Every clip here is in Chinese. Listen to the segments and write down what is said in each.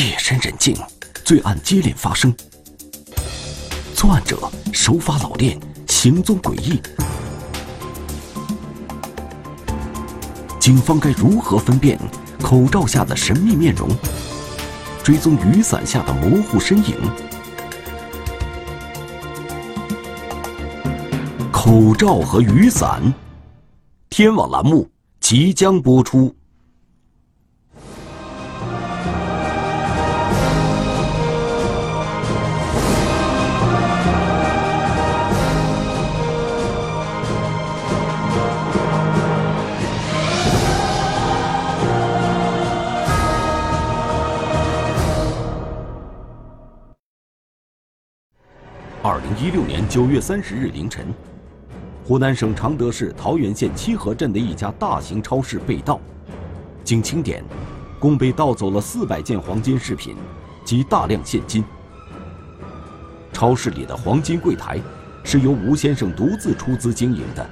夜深人静，罪案接连发生，作案者手法老练，行踪诡异。警方该如何分辨口罩下的神秘面容，追踪雨伞下的模糊身影？口罩和雨伞，天网栏目即将播出。九月三十日凌晨，湖南省常德市桃源县七河镇的一家大型超市被盗，经清点，共被盗走了四百件黄金饰品及大量现金。超市里的黄金柜台是由吴先生独自出资经营的，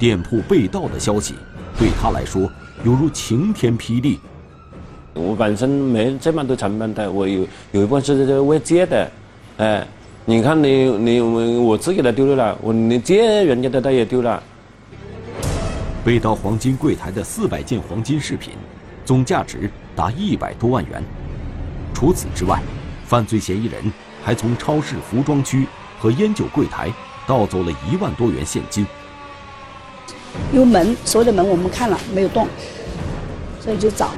店铺被盗的消息对他来说犹如晴天霹雳。我本身没这么多成本的，我有有一部分是这为借的，哎。你看，你你我我自己的丢了，我你借人家的他也丢了。被盗黄金柜台的四百件黄金饰品，总价值达一百多万元。除此之外，犯罪嫌疑人还从超市服装区和烟酒柜台盗走了一万多元现金。有门，所有的门我们看了没有动，所以就找。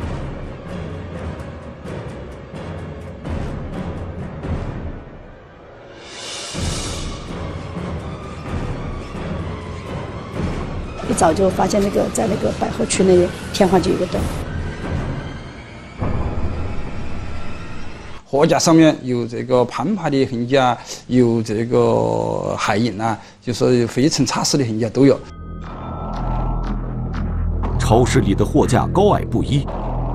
早就发现那个在那个百货区那里天花就有个洞，货架上面有这个攀爬的痕迹啊，有这个鞋印啊，就是灰尘擦拭的痕迹都有。超市里的货架高矮不一，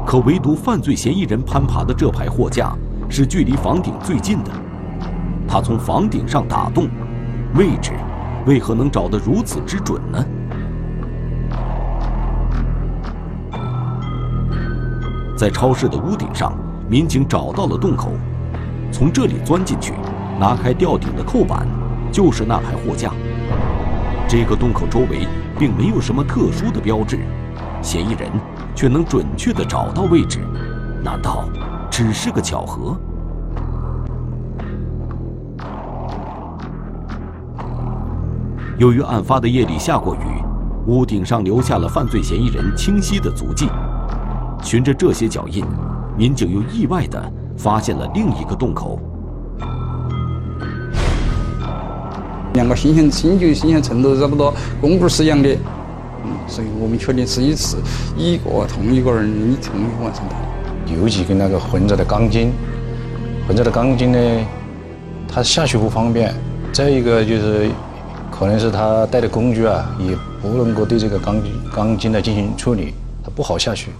可唯独犯罪嫌疑人攀爬的这排货架是距离房顶最近的。他从房顶上打洞，位置为何能找得如此之准呢？在超市的屋顶上，民警找到了洞口，从这里钻进去，拿开吊顶的扣板，就是那排货架。这个洞口周围并没有什么特殊的标志，嫌疑人却能准确地找到位置，难道只是个巧合？由于案发的夜里下过雨，屋顶上留下了犯罪嫌疑人清晰的足迹。循着这些脚印，民警又意外地发现了另一个洞口。两个新鲜、新旧新鲜程度差不多，公布是一样的，嗯，所以我们确定是一次一个同一个人一同一个完成的。尤其跟那个混着的钢筋，混着的钢筋呢，它下去不方便；再一个就是，可能是他带的工具啊，也不能够对这个钢钢筋来进行处理，它不好下去。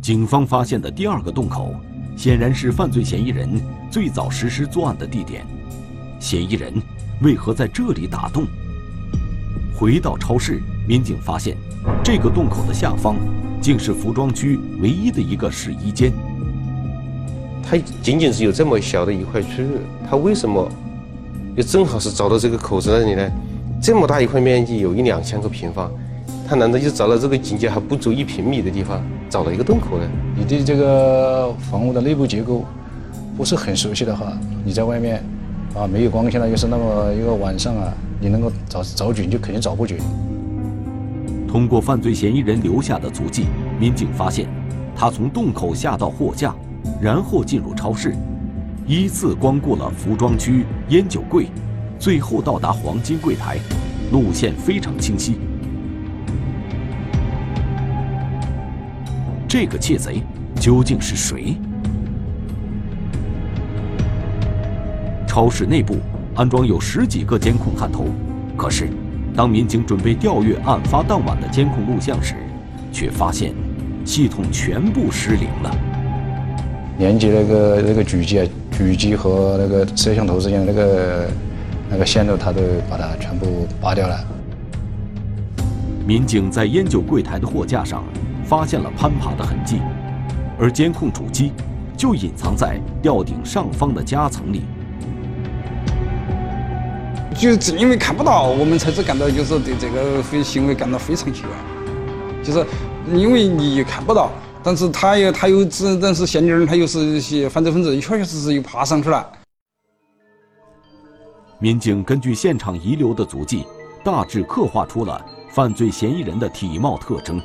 警方发现的第二个洞口，显然是犯罪嫌疑人最早实施作案的地点。嫌疑人为何在这里打洞？回到超市，民警发现，这个洞口的下方，竟是服装区唯一的一个试衣间。它仅仅是有这么小的一块区域，它为什么又正好是找到这个口子那里呢？这么大一块面积，有一两千个平方。他难道就找到这个警戒还不足一平米的地方，找了一个洞口呢？你对这个房屋的内部结构不是很熟悉的话，你在外面啊没有光线了，又是那么一个晚上啊，你能够找找准就肯定找不准。通过犯罪嫌疑人留下的足迹，民警发现，他从洞口下到货架，然后进入超市，依次光顾了服装区、烟酒柜，最后到达黄金柜台，路线非常清晰。这个窃贼究竟是谁？超市内部安装有十几个监控探头，可是当民警准备调阅案发当晚的监控录像时，却发现系统全部失灵了。连接那个那个主机啊，狙击和那个摄像头之间的那个那个线路，他都把它全部拔掉了。民警在烟酒柜台的货架上。发现了攀爬的痕迹，而监控主机就隐藏在吊顶上方的夹层里。就是因为看不到，我们才是感到就是对这个非行为感到非常奇怪，就是因为你看不到，但是他又他又只但是嫌疑人他又是一些犯罪分子，确确实实又爬上去了。民警根据现场遗留的足迹，大致刻画出了犯罪嫌疑人的体貌特征。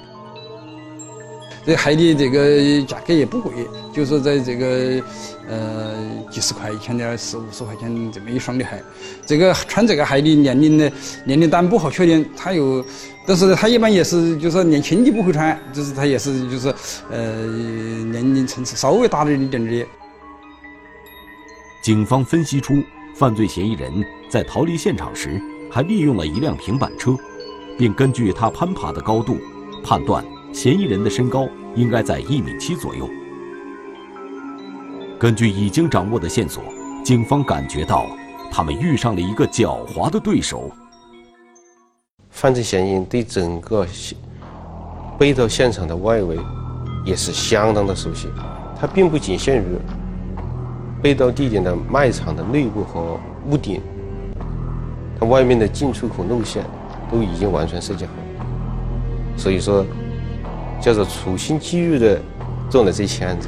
这鞋的这个价格也不贵，就是在这个呃几十块钱的四五十块钱这么一双的鞋。这个穿这个鞋的年龄呢，年龄段不好确定，他又，但是他一般也是就是年轻的不会穿，就是他也是就是呃年龄层次稍微大了一点的。警方分析出，犯罪嫌疑人在逃离现场时还利用了一辆平板车，并根据他攀爬的高度判断。嫌疑人的身高应该在一米七左右。根据已经掌握的线索，警方感觉到他们遇上了一个狡猾的对手。犯罪嫌疑人对整个被盗现场的外围也是相当的熟悉，他并不仅限于被盗地点的卖场的内部和屋顶，他外面的进出口路线都已经完全设计好，所以说。叫做处心积虑的做了这起案子。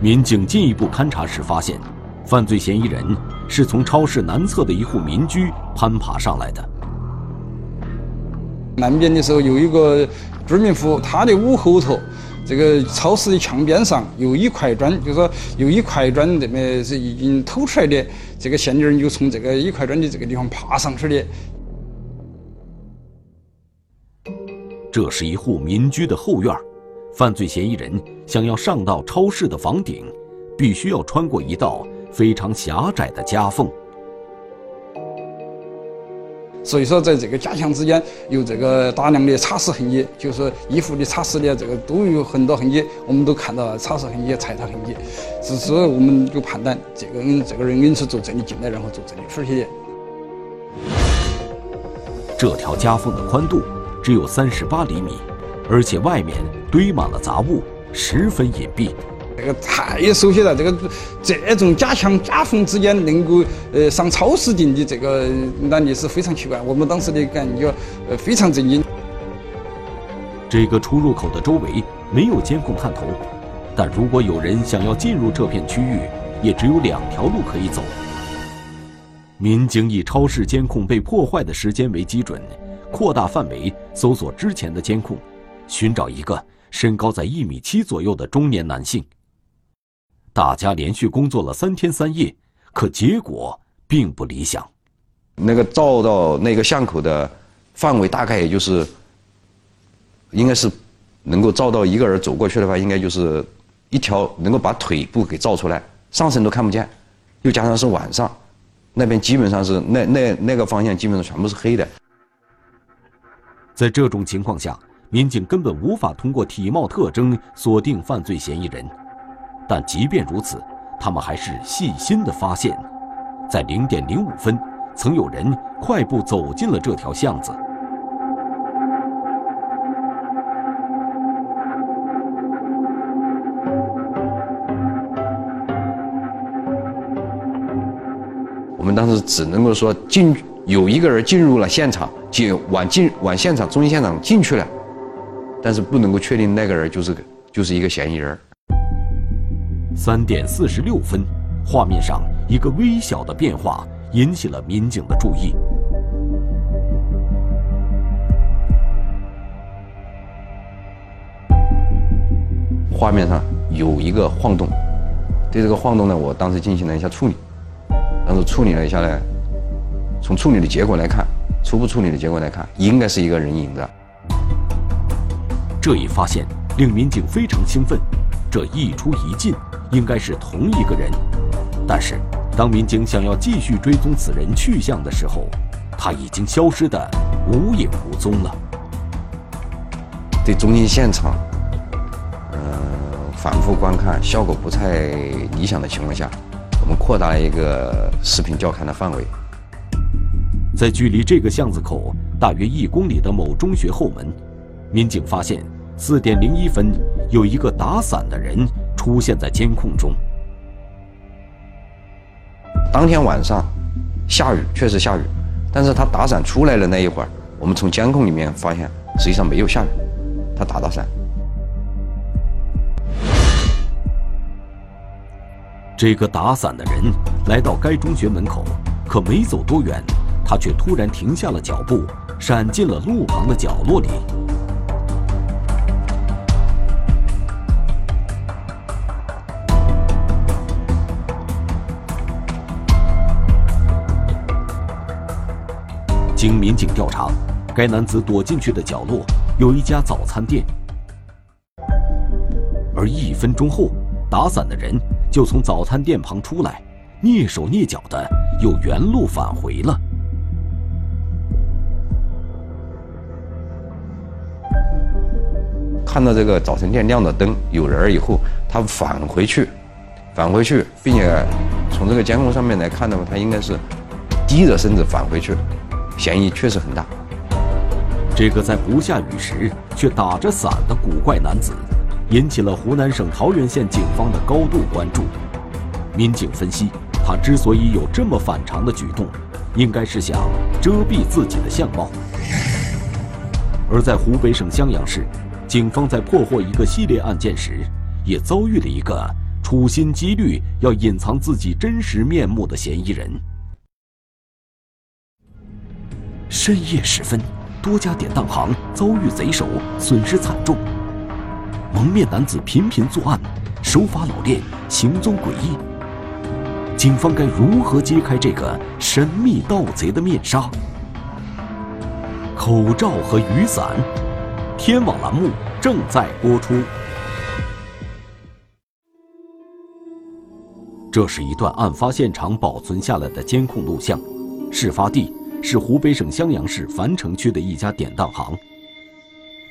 民警进一步勘查时发现，犯罪嫌疑人是从超市南侧的一户民居攀爬上来的。南边的时候有一个居民户，他的屋后头，这个超市的墙边上有一块砖，就是说有一块砖这么是已经偷出来的，这个嫌疑人就从这个一块砖的这个地方爬上去的。这是一户民居的后院，犯罪嫌疑人想要上到超市的房顶，必须要穿过一道非常狭窄的夹缝。所以说，在这个夹墙之间有这个大量的擦拭痕迹，就是衣服的擦拭的这个都有很多痕迹，我们都看到了擦拭痕迹、踩踏痕迹，只是我们就判断这个人这个人应是从这里进来，然后从这里出去的。这条夹缝的宽度。只有三十八厘米，而且外面堆满了杂物，十分隐蔽。这个太熟悉了，这个这种夹墙夹缝之间能够呃上超市顶的这个案例是非常奇怪，我们当时的感觉呃非常震惊。这个出入口的周围没有监控探头，但如果有人想要进入这片区域，也只有两条路可以走。民警以超市监控被破坏的时间为基准。扩大范围搜索之前的监控，寻找一个身高在一米七左右的中年男性。大家连续工作了三天三夜，可结果并不理想。那个照到那个巷口的范围大概也就是，应该是能够照到一个人走过去的话，应该就是一条能够把腿部给照出来，上身都看不见。又加上是晚上，那边基本上是那那那个方向基本上全部是黑的。在这种情况下，民警根本无法通过体貌特征锁定犯罪嫌疑人。但即便如此，他们还是细心地发现，在零点零五分，曾有人快步走进了这条巷子。我们当时只能够说进。有一个人进入了现场，进往进往现场中心现场进去了，但是不能够确定那个人就是就是一个嫌疑人。三点四十六分，画面上一个微小的变化引起了民警的注意。画面上有一个晃动，对这个晃动呢，我当时进行了一下处理，当时处理了一下呢。从处理的结果来看，初步处理的结果来看，应该是一个人影子。这一发现令民警非常兴奋，这一出一进应该是同一个人。但是，当民警想要继续追踪此人去向的时候，他已经消失的无影无踪了。对中心现场，嗯，反复观看效果不太理想的情况下，我们扩大了一个视频调看的范围。在距离这个巷子口大约一公里的某中学后门，民警发现四点零一分有一个打伞的人出现在监控中。当天晚上下雨，确实下雨，但是他打伞出来的那一会儿，我们从监控里面发现，实际上没有下雨，他打打伞。这个打伞的人来到该中学门口，可没走多远，他却突然停下了脚步，闪进了路旁的角落里。经民警调查，该男子躲进去的角落有一家早餐店，而一分钟后，打伞的人就从早餐店旁出来，蹑手蹑脚的又原路返回了。看到这个早餐店亮的灯，有人以后，他返回去，返回去，并且从这个监控上面来看的话，他应该是低着身子返回去。嫌疑确实很大。这个在不下雨时却打着伞的古怪男子，引起了湖南省桃源县警方的高度关注。民警分析，他之所以有这么反常的举动，应该是想遮蔽自己的相貌。而在湖北省襄阳市，警方在破获一个系列案件时，也遭遇了一个处心积虑要隐藏自己真实面目的嫌疑人。深夜时分，多家典当行遭遇贼手，损失惨重。蒙面男子频频作案，手法老练，行踪诡异。警方该如何揭开这个神秘盗贼的面纱？口罩和雨伞，天网栏目正在播出。这是一段案发现场保存下来的监控录像，事发地。是湖北省襄阳市樊城区的一家典当行。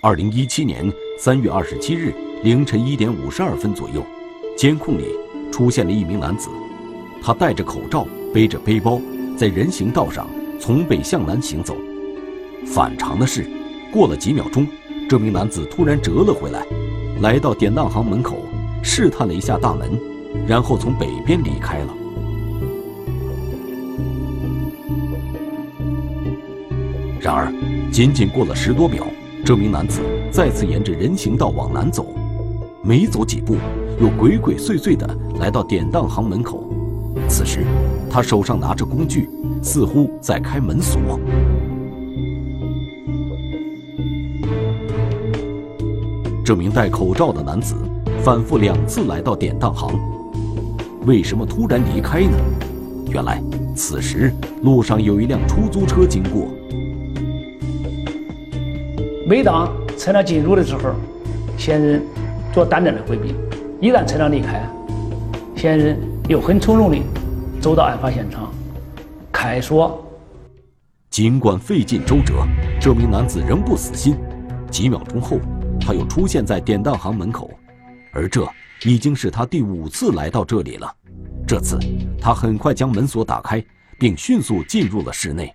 二零一七年三月二十七日凌晨一点五十二分左右，监控里出现了一名男子，他戴着口罩，背着背包，在人行道上从北向南行走。反常的是，过了几秒钟，这名男子突然折了回来，来到典当行门口，试探了一下大门，然后从北边离开了。然而，仅仅过了十多秒，这名男子再次沿着人行道往南走，没走几步，又鬼鬼祟祟地来到典当行门口。此时，他手上拿着工具，似乎在开门锁。这名戴口罩的男子反复两次来到典当行，为什么突然离开呢？原来，此时路上有一辆出租车经过。每当车辆进入的时候，嫌疑人做胆战的回避；一旦车辆离开，嫌疑人又很从容地走到案发现场，开锁。尽管费尽周折，这名男子仍不死心。几秒钟后，他又出现在典当行门口，而这已经是他第五次来到这里了。这次，他很快将门锁打开，并迅速进入了室内。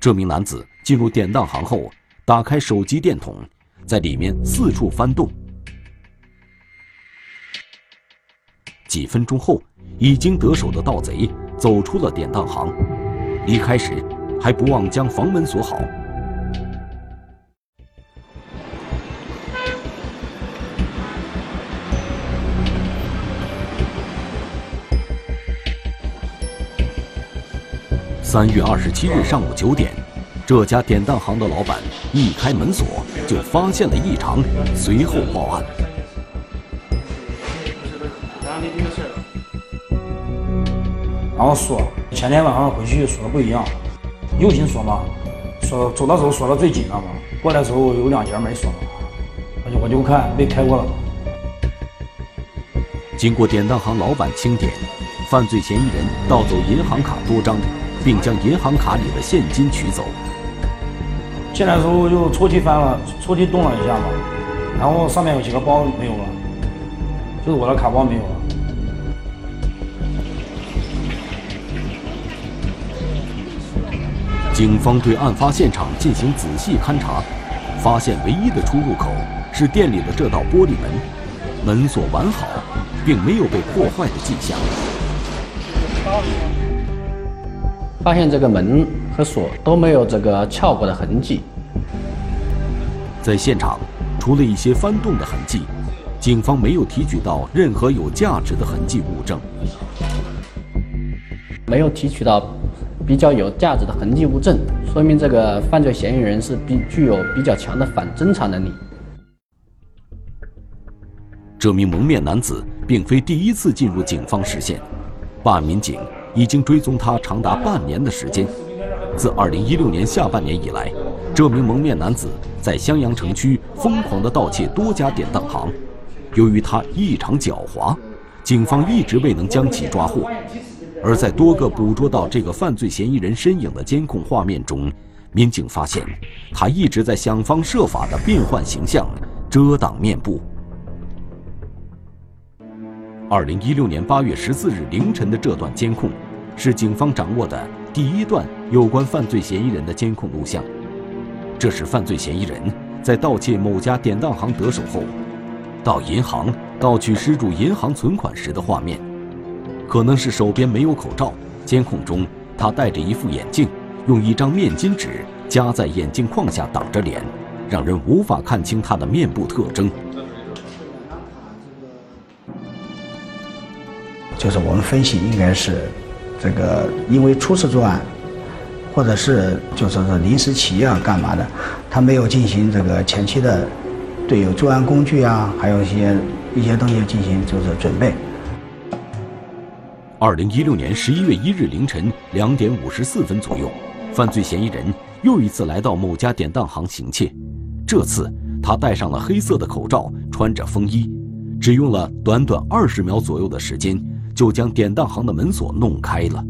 这名男子进入典当行后，打开手机电筒，在里面四处翻动。几分钟后，已经得手的盗贼走出了典当行，离开时还不忘将房门锁好。三月二十七日上午九点，这家典当行的老板一开门锁就发现了异常，随后报案。然后锁，前天晚上回去锁的不一样，右心锁嘛，锁走的时候锁的最紧了嘛，过来的时候有两节没锁，我就我就看被开过了。经过典当行老板清点，犯罪嫌疑人盗走银行卡多张。并将银行卡里的现金取走。进来的时候就抽屉翻了，抽屉动了一下嘛，然后上面有几个包没有了，就是我的卡包没有了。警方对案发现场进行仔细勘查，发现唯一的出入口是店里的这道玻璃门，门锁完好，并没有被破坏的迹象。发现这个门和锁都没有这个撬过的痕迹。在现场，除了一些翻动的痕迹，警方没有提取到任何有价值的痕迹物证。没有提取到比较有价值的痕迹物证，说明这个犯罪嫌疑人是比具有比较强的反侦查能力。这名蒙面男子并非第一次进入警方视线，办案民警已经追踪他长达半年的时间。自2016年下半年以来，这名蒙面男子在襄阳城区疯狂地盗窃多家典当行。由于他异常狡猾，警方一直未能将其抓获。而在多个捕捉到这个犯罪嫌疑人身影的监控画面中，民警发现他一直在想方设法地变换形象，遮挡面部。二零一六年八月十四日凌晨的这段监控，是警方掌握的第一段有关犯罪嫌疑人的监控录像。这是犯罪嫌疑人在盗窃某家典当行得手后，到银行盗取失主银行存款时的画面。可能是手边没有口罩，监控中他戴着一副眼镜，用一张面巾纸夹在眼镜框下挡着脸，让人无法看清他的面部特征。就是我们分析，应该是这个因为初次作案，或者是就说是临时起意啊，干嘛的，他没有进行这个前期的对有作案工具啊，还有一些一些东西进行就是准备。二零一六年十一月一日凌晨两点五十四分左右，犯罪嫌疑人又一次来到某家典当行行窃，这次他戴上了黑色的口罩，穿着风衣，只用了短短二十秒左右的时间。就将典当行的门锁弄开了。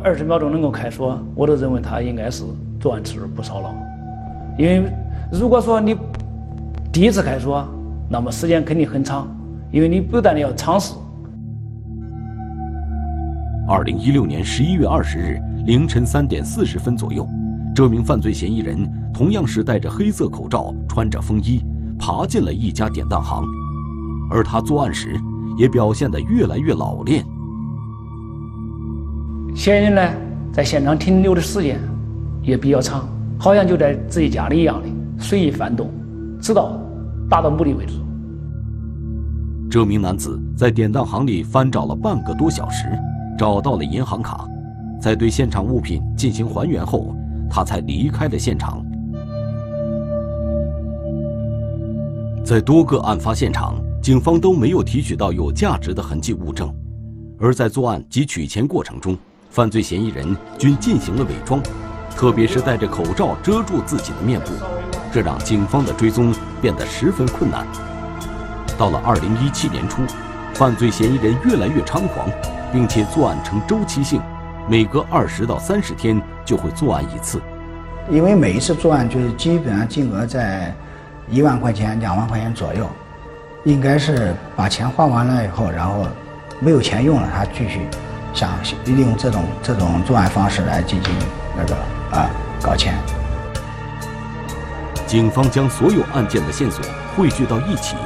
二十秒钟能够开锁，我都认为他应该是作案次数不少了。因为如果说你第一次开锁，那么时间肯定很长，因为你不断的要尝试。二零一六年十一月二十日凌晨三点四十分左右，这名犯罪嫌疑人同样是戴着黑色口罩，穿着风衣，爬进了一家典当行，而他作案时。也表现得越来越老练。嫌疑人呢，在现场停留的时间也比较长，好像就在自己家里一样的随意翻动，直到达到目的为止。这名男子在典当行里翻找了半个多小时，找到了银行卡，在对现场物品进行还原后，他才离开了现场。在多个案发现场。警方都没有提取到有价值的痕迹物证，而在作案及取钱过程中，犯罪嫌疑人均进行了伪装，特别是戴着口罩遮住自己的面部，这让警方的追踪变得十分困难。到了二零一七年初，犯罪嫌疑人越来越猖狂，并且作案呈周期性，每隔二十到三十天就会作案一次。因为每一次作案就是基本上金额在一万块钱、两万块钱左右。应该是把钱花完了以后，然后没有钱用了，他继续想利用这种这种作案方式来进行那个啊搞钱。警方将所有案件的线索汇聚到一起，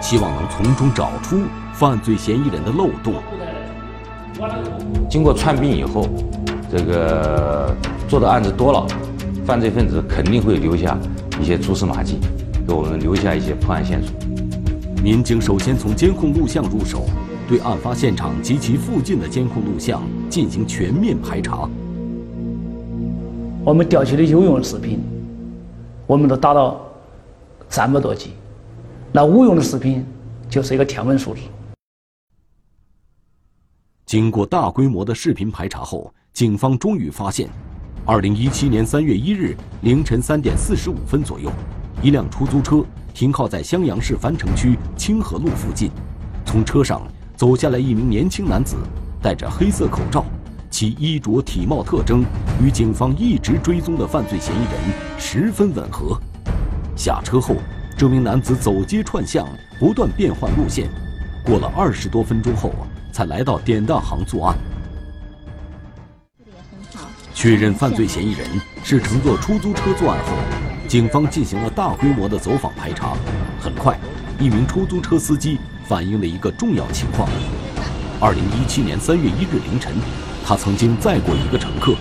希望能从中找出犯罪嫌疑人的漏洞。经过串并以后，这个做的案子多了，犯罪分子肯定会留下一些蛛丝马迹，给我们留下一些破案线索。民警首先从监控录像入手，对案发现场及其附近的监控录像进行全面排查。我们调取的有用视频，我们都达到三百多集那无用的视频就是一个天文数字。经过大规模的视频排查后，警方终于发现，二零一七年三月一日凌晨三点四十五分左右，一辆出租车。停靠在襄阳市樊城区清河路附近，从车上走下来一名年轻男子，戴着黑色口罩，其衣着体貌特征与警方一直追踪的犯罪嫌疑人十分吻合。下车后，这名男子走街串巷，不断变换路线，过了二十多分钟后，才来到典当行作案。确认犯罪嫌疑人是乘坐出租车作案后，警方进行了大规模的走访排查。很快，一名出租车司机反映了一个重要情况：二零一七年三月一日凌晨，他曾经载过一个乘客。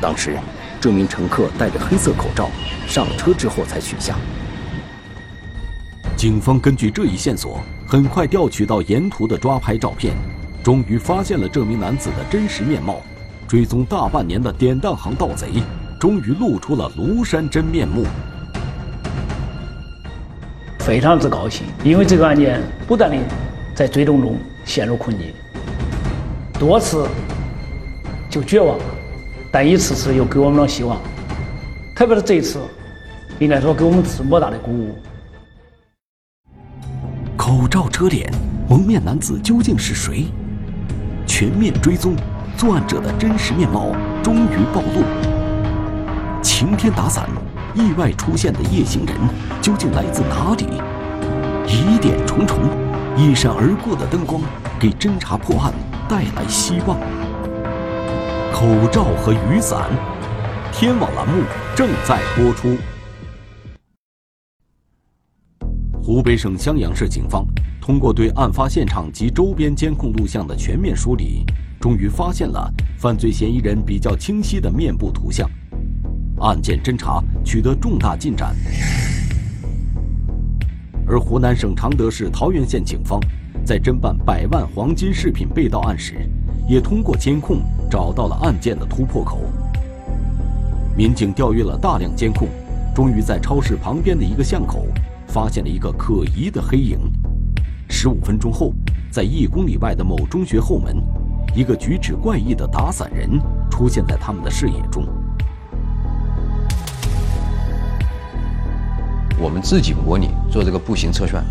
当时，这名乘客戴着黑色口罩，上车之后才取下。警方根据这一线索，很快调取到沿途的抓拍照片，终于发现了这名男子的真实面貌。追踪大半年的典当行盗贼，终于露出了庐山真面目。非常之高兴，因为这个案件不断的在追踪中陷入困境，多次就绝望，但一次次又给我们了希望。特别是这一次，应该说给我们是莫大的鼓舞。口罩遮脸，蒙面男子究竟是谁？全面追踪。作案者的真实面貌终于暴露。晴天打伞，意外出现的夜行人究竟来自哪里？疑点重重，一闪而过的灯光给侦查破案带来希望。口罩和雨伞，天网栏目正在播出。湖北省襄阳市警方通过对案发现场及周边监控录像的全面梳理。终于发现了犯罪嫌疑人比较清晰的面部图像，案件侦查取得重大进展。而湖南省常德市桃源县警方在侦办百万黄金饰品被盗案时，也通过监控找到了案件的突破口。民警调阅了大量监控，终于在超市旁边的一个巷口发现了一个可疑的黑影。十五分钟后，在一公里外的某中学后门。一个举止怪异的打伞人出现在他们的视野中。我们自己模拟做这个步行测算，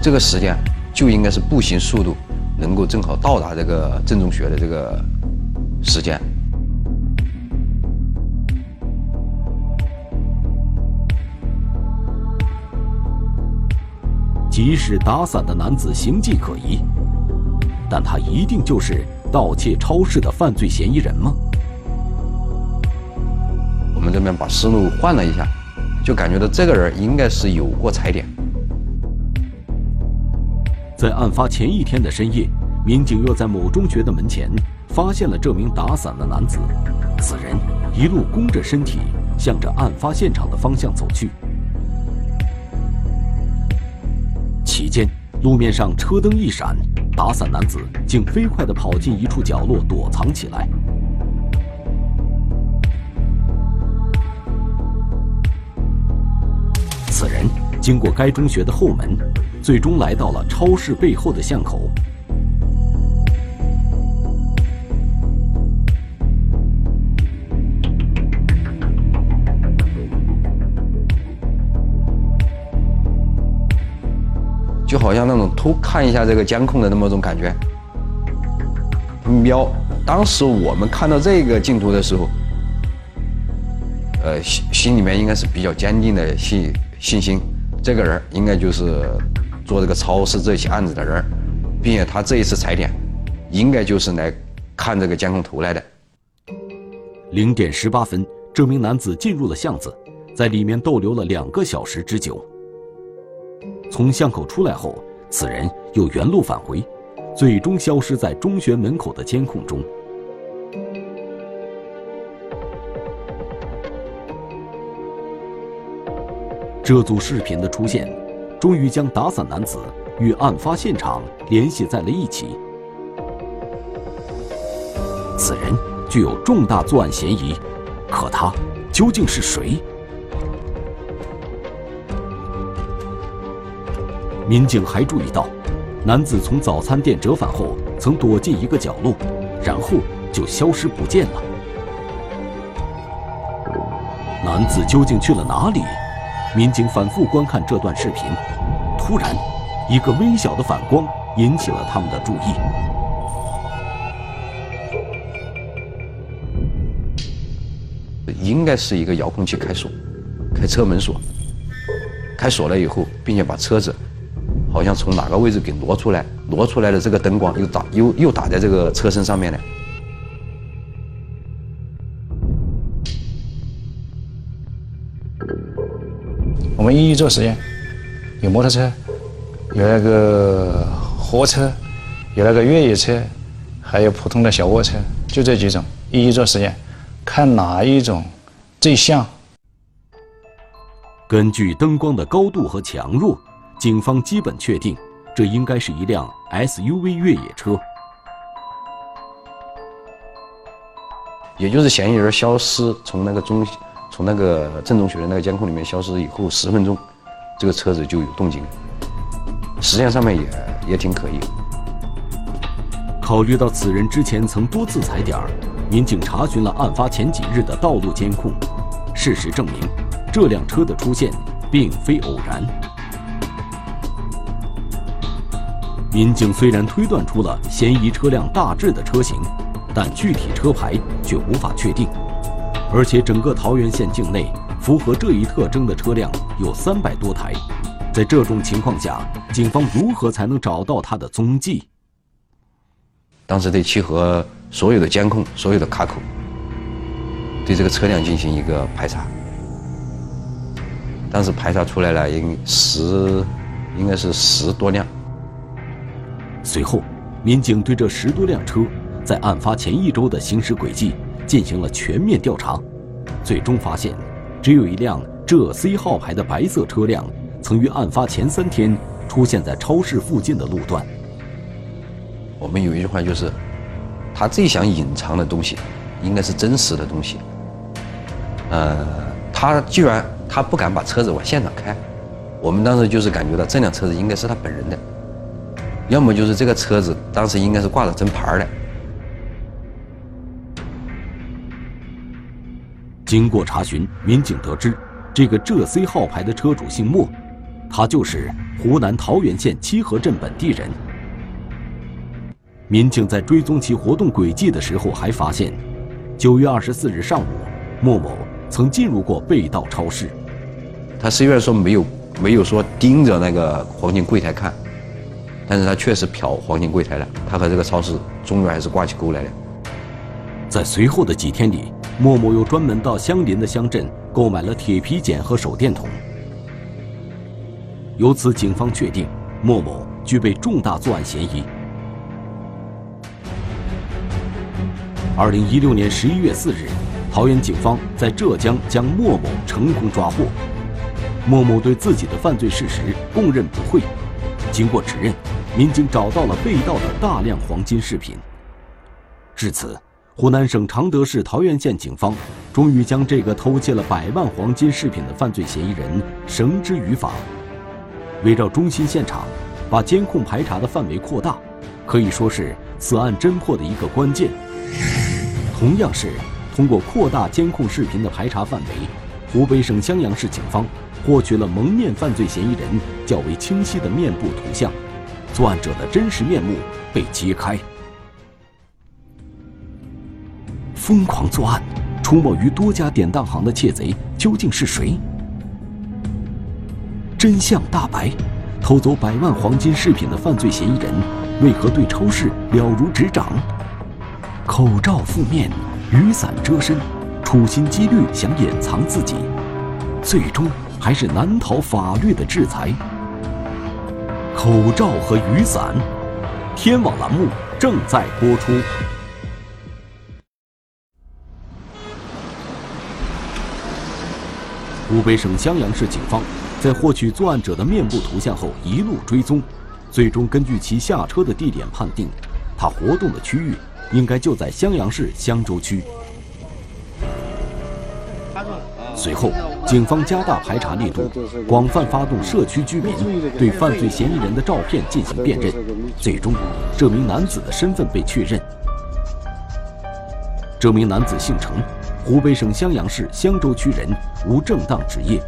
这个时间就应该是步行速度能够正好到达这个正中学的这个时间。即使打伞的男子形迹可疑。但他一定就是盗窃超市的犯罪嫌疑人吗？我们这边把思路换了一下，就感觉到这个人应该是有过踩点。在案发前一天的深夜，民警又在某中学的门前发现了这名打伞的男子。此人一路弓着身体，向着案发现场的方向走去。期间，路面上车灯一闪。打伞男子竟飞快地跑进一处角落躲藏起来。经过该中学的后门，最终来到了超市背后的巷口。就好像那种偷看一下这个监控的那么种感觉。瞄，当时我们看到这个镜头的时候，呃，心心里面应该是比较坚定的信信心，这个人应该就是做这个超市这起案子的人，并且他这一次踩点，应该就是来看这个监控头来的。零点十八分，这名男子进入了巷子，在里面逗留了两个小时之久。从巷口出来后，此人又原路返回，最终消失在中学门口的监控中。这组视频的出现，终于将打伞男子与案发现场联系在了一起。此人具有重大作案嫌疑，可他究竟是谁？民警还注意到，男子从早餐店折返后，曾躲进一个角落，然后就消失不见了。男子究竟去了哪里？民警反复观看这段视频，突然，一个微小的反光引起了他们的注意。应该是一个遥控器开锁，开车门锁。开锁了以后，并且把车子。好像从哪个位置给挪出来，挪出来的这个灯光又打又又打在这个车身上面了。们一一做实验，有摩托车，有那个货车，有那个越野车，还有普通的小卧车，就这几种，一一做实验，看哪一种最像。根据灯光的高度和强弱，警方基本确定，这应该是一辆 SUV 越野车。也就是嫌疑人消失，从那个中，从那个郑中学的那个监控里面消失以后十分钟，这个车子就有动静，时间上面也也挺可疑。考虑到此人之前曾多次踩点儿，民警查询了案发前几日的道路监控，事实证明。这辆车的出现并非偶然。民警虽然推断出了嫌疑车辆大致的车型，但具体车牌却无法确定。而且整个桃源县境内符合这一特征的车辆有三百多台，在这种情况下，警方如何才能找到他的踪迹？当时得契合所有的监控、所有的卡口，对这个车辆进行一个排查。当时排查出来了，应十，应该是十多辆。随后，民警对这十多辆车在案发前一周的行驶轨迹进行了全面调查，最终发现，只有一辆浙 C 号牌的白色车辆曾于案发前三天出现在超市附近的路段。我们有一句话就是，他最想隐藏的东西，应该是真实的东西。呃，他居然。他不敢把车子往现场开，我们当时就是感觉到这辆车子应该是他本人的，要么就是这个车子当时应该是挂着真牌的。经过查询，民警得知，这个浙 C 号牌的车主姓莫，他就是湖南桃源县七河镇本地人。民警在追踪其活动轨迹的时候，还发现，九月二十四日上午，莫某。曾进入过被盗超市，他虽然说没有没有说盯着那个黄金柜台看，但是他确实瞟黄金柜台了。他和这个超市终于还是挂起钩来了。在随后的几天里，莫某又专门到相邻的乡镇购买了铁皮剪和手电筒。由此，警方确定莫某具备重大作案嫌疑。二零一六年十一月四日。桃园警方在浙江将莫某成功抓获。莫某对自己的犯罪事实供认不讳。经过指认，民警找到了被盗的大量黄金饰品。至此，湖南省常德市桃源县警方终于将这个偷窃了百万黄金饰品的犯罪嫌疑人绳之于法。围绕中心现场，把监控排查的范围扩大，可以说是此案侦破的一个关键。同样是。通过扩大监控视频的排查范围，湖北省襄阳市警方获取了蒙面犯罪嫌疑人较为清晰的面部图像，作案者的真实面目被揭开。疯狂作案、出没于多家典当行的窃贼究竟是谁？真相大白，偷走百万黄金饰品的犯罪嫌疑人为何对超市了如指掌？口罩覆面。雨伞遮身，处心积虑想掩藏自己，最终还是难逃法律的制裁。口罩和雨伞，天网栏目正在播出。湖北省襄阳市警方在获取作案者的面部图像后，一路追踪，最终根据其下车的地点判定，他活动的区域。应该就在襄阳市襄州区。随后，警方加大排查力度，广泛发动社区居民对犯罪嫌疑人的照片进行辨认，最终，这名男子的身份被确认。这名男子姓程，湖北省襄阳市襄州区人，无正当职业。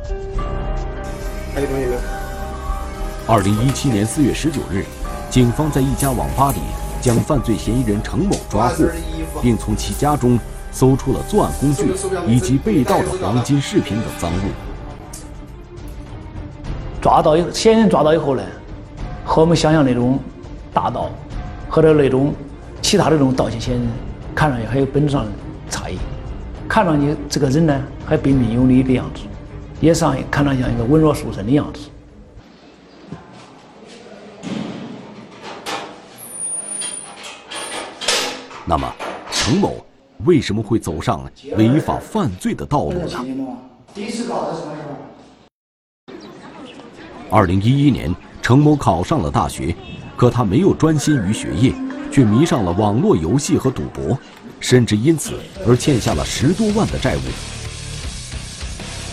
二零一七年四月十九日，警方在一家网吧里。将犯罪嫌疑人程某抓获，并从其家中搜出了作案工具以及被盗的黄金饰品等赃物。抓到以嫌疑人抓到以后呢，和我们想象那种大盗和的那种其他的这种盗窃嫌疑人，看上去还有本质上的差异。看上去这个人呢，还彬彬有礼的样子，也上看着像一个文弱书生的样子。那么，程某为什么会走上违法犯罪的道路呢？第一次考的什么时候？二零一一年，程某考上了大学，可他没有专心于学业，却迷上了网络游戏和赌博，甚至因此而欠下了十多万的债务。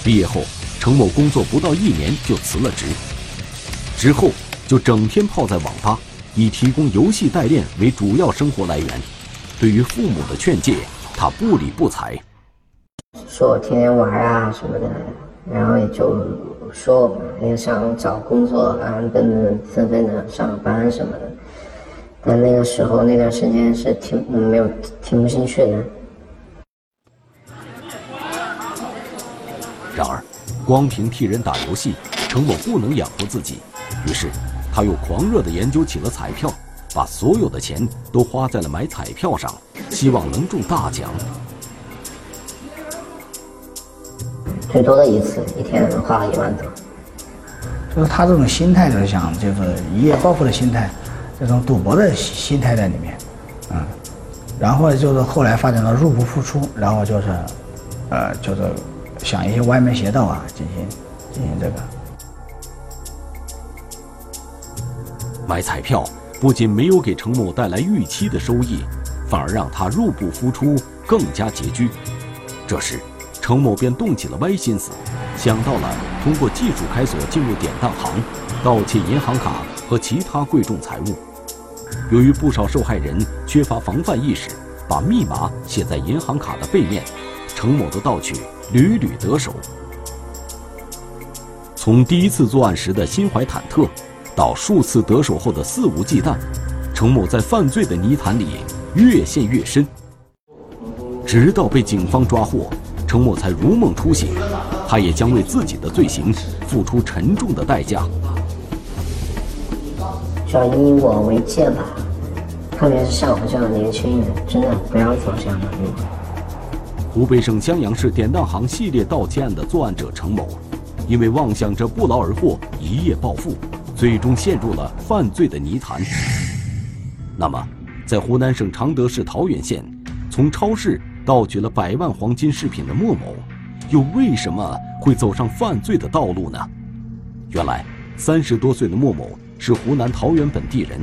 毕业后，程某工作不到一年就辞了职，之后就整天泡在网吧，以提供游戏代练为主要生活来源。对于父母的劝诫，他不理不睬，说我天天玩啊什么的，然后也就说也想找工作啊，等等，纷纷的上班什么的。但那个时候那段时间是听没有听不进去的。然而，光凭替人打游戏，程某不能养活自己，于是他又狂热地研究起了彩票。把所有的钱都花在了买彩票上，希望能中大奖。最多的一次，一天花了一万多。就是他这种心态，就是想就是一夜暴富的心态，这种赌博的心态在里面，嗯，然后就是后来发展到入不敷出，然后就是，呃，就是想一些歪门邪道啊，进行进行这个买彩票。不仅没有给程某带来预期的收益，反而让他入不敷出，更加拮据。这时，程某便动起了歪心思，想到了通过技术开锁进入典当行，盗窃银行卡和其他贵重财物。由于不少受害人缺乏防范意识，把密码写在银行卡的背面，程某的盗取屡屡得手。从第一次作案时的心怀忐忑。到数次得手后的肆无忌惮，程某在犯罪的泥潭里越陷越深，直到被警方抓获，程某才如梦初醒，他也将为自己的罪行付出沉重的代价。要以我为戒吧，特别是像我这样的年轻人，真的不要走这样的路。湖北省襄阳市典当行系列盗窃案的作案者程某，因为妄想着不劳而获，一夜暴富。最终陷入了犯罪的泥潭。那么，在湖南省常德市桃源县，从超市盗取了百万黄金饰品的莫某，又为什么会走上犯罪的道路呢？原来，三十多岁的莫某是湖南桃源本地人，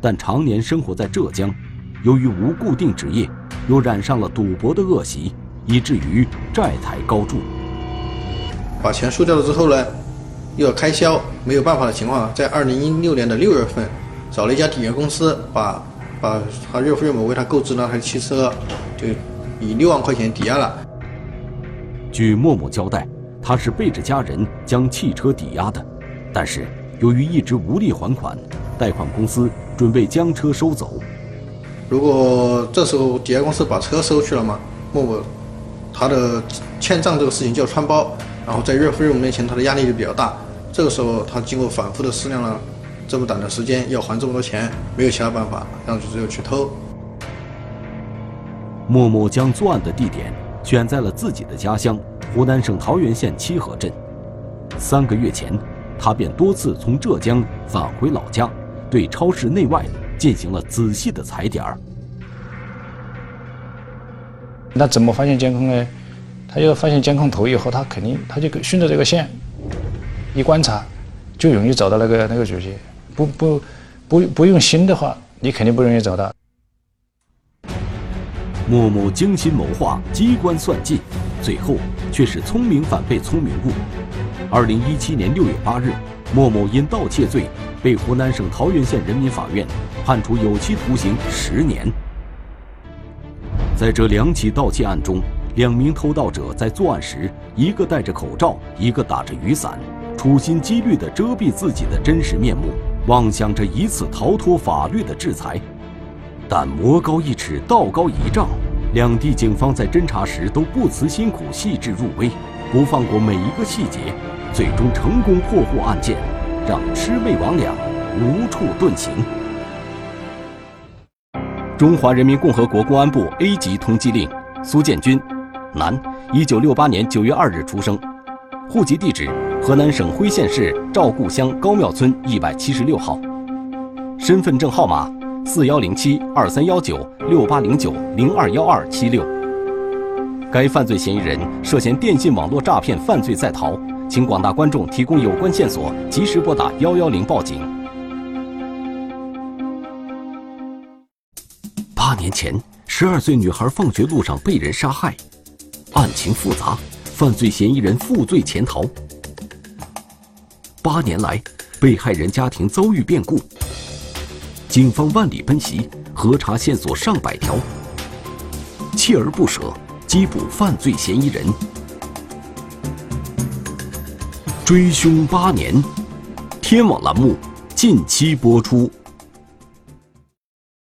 但常年生活在浙江，由于无固定职业，又染上了赌博的恶习，以至于债台高筑。把钱输掉了之后呢？又要开销，没有办法的情况，在二零一六年的六月份，找了一家抵押公司，把把他岳父岳母为他购置那台汽车，就以六万块钱抵押了。据默默交代，他是背着家人将汽车抵押的，但是由于一直无力还款，贷款公司准备将车收走。如果这时候抵押公司把车收去了嘛，默默他的欠账这个事情就要穿包。然后在岳父岳母面前，他的压力就比较大。这个时候，他经过反复的思量了，这么短的时间要还这么多钱，没有其他办法，然后就只有去偷。默默将作案的地点选在了自己的家乡湖南省桃源县七河镇。三个月前，他便多次从浙江返回老家，对超市内外进行了仔细的踩点儿。那怎么发现监控呢？他要发现监控头以后，他肯定他就顺着这个线一观察，就容易找到那个那个主机。不不不不用心的话，你肯定不容易找到。默默精心谋划，机关算尽，最后却是聪明反被聪明误。二零一七年六月八日，莫某因盗窃罪被湖南省桃源县人民法院判处有期徒刑十年。在这两起盗窃案中。两名偷盗者在作案时，一个戴着口罩，一个打着雨伞，处心积虑地遮蔽自己的真实面目，妄想着以此逃脱法律的制裁。但魔高一尺，道高一丈，两地警方在侦查时都不辞辛苦，细致入微，不放过每一个细节，最终成功破获案件，让魑魅魍魉无处遁形。中华人民共和国公安部 A 级通缉令：苏建军。男，一九六八年九月二日出生，户籍地址河南省辉县市赵固乡高庙村一百七十六号，身份证号码四幺零七二三幺九六八零九零二幺二七六。该犯罪嫌疑人涉嫌电信网络诈骗犯罪在逃，请广大观众提供有关线索，及时拨打幺幺零报警。八年前，十二岁女孩放学路上被人杀害，案情复杂，犯罪嫌疑人负罪潜逃。八年来，被害人家庭遭遇变故，警方万里奔袭，核查线索上百条，锲而不舍。缉捕犯罪嫌疑人，追凶八年，天网栏目近期播出。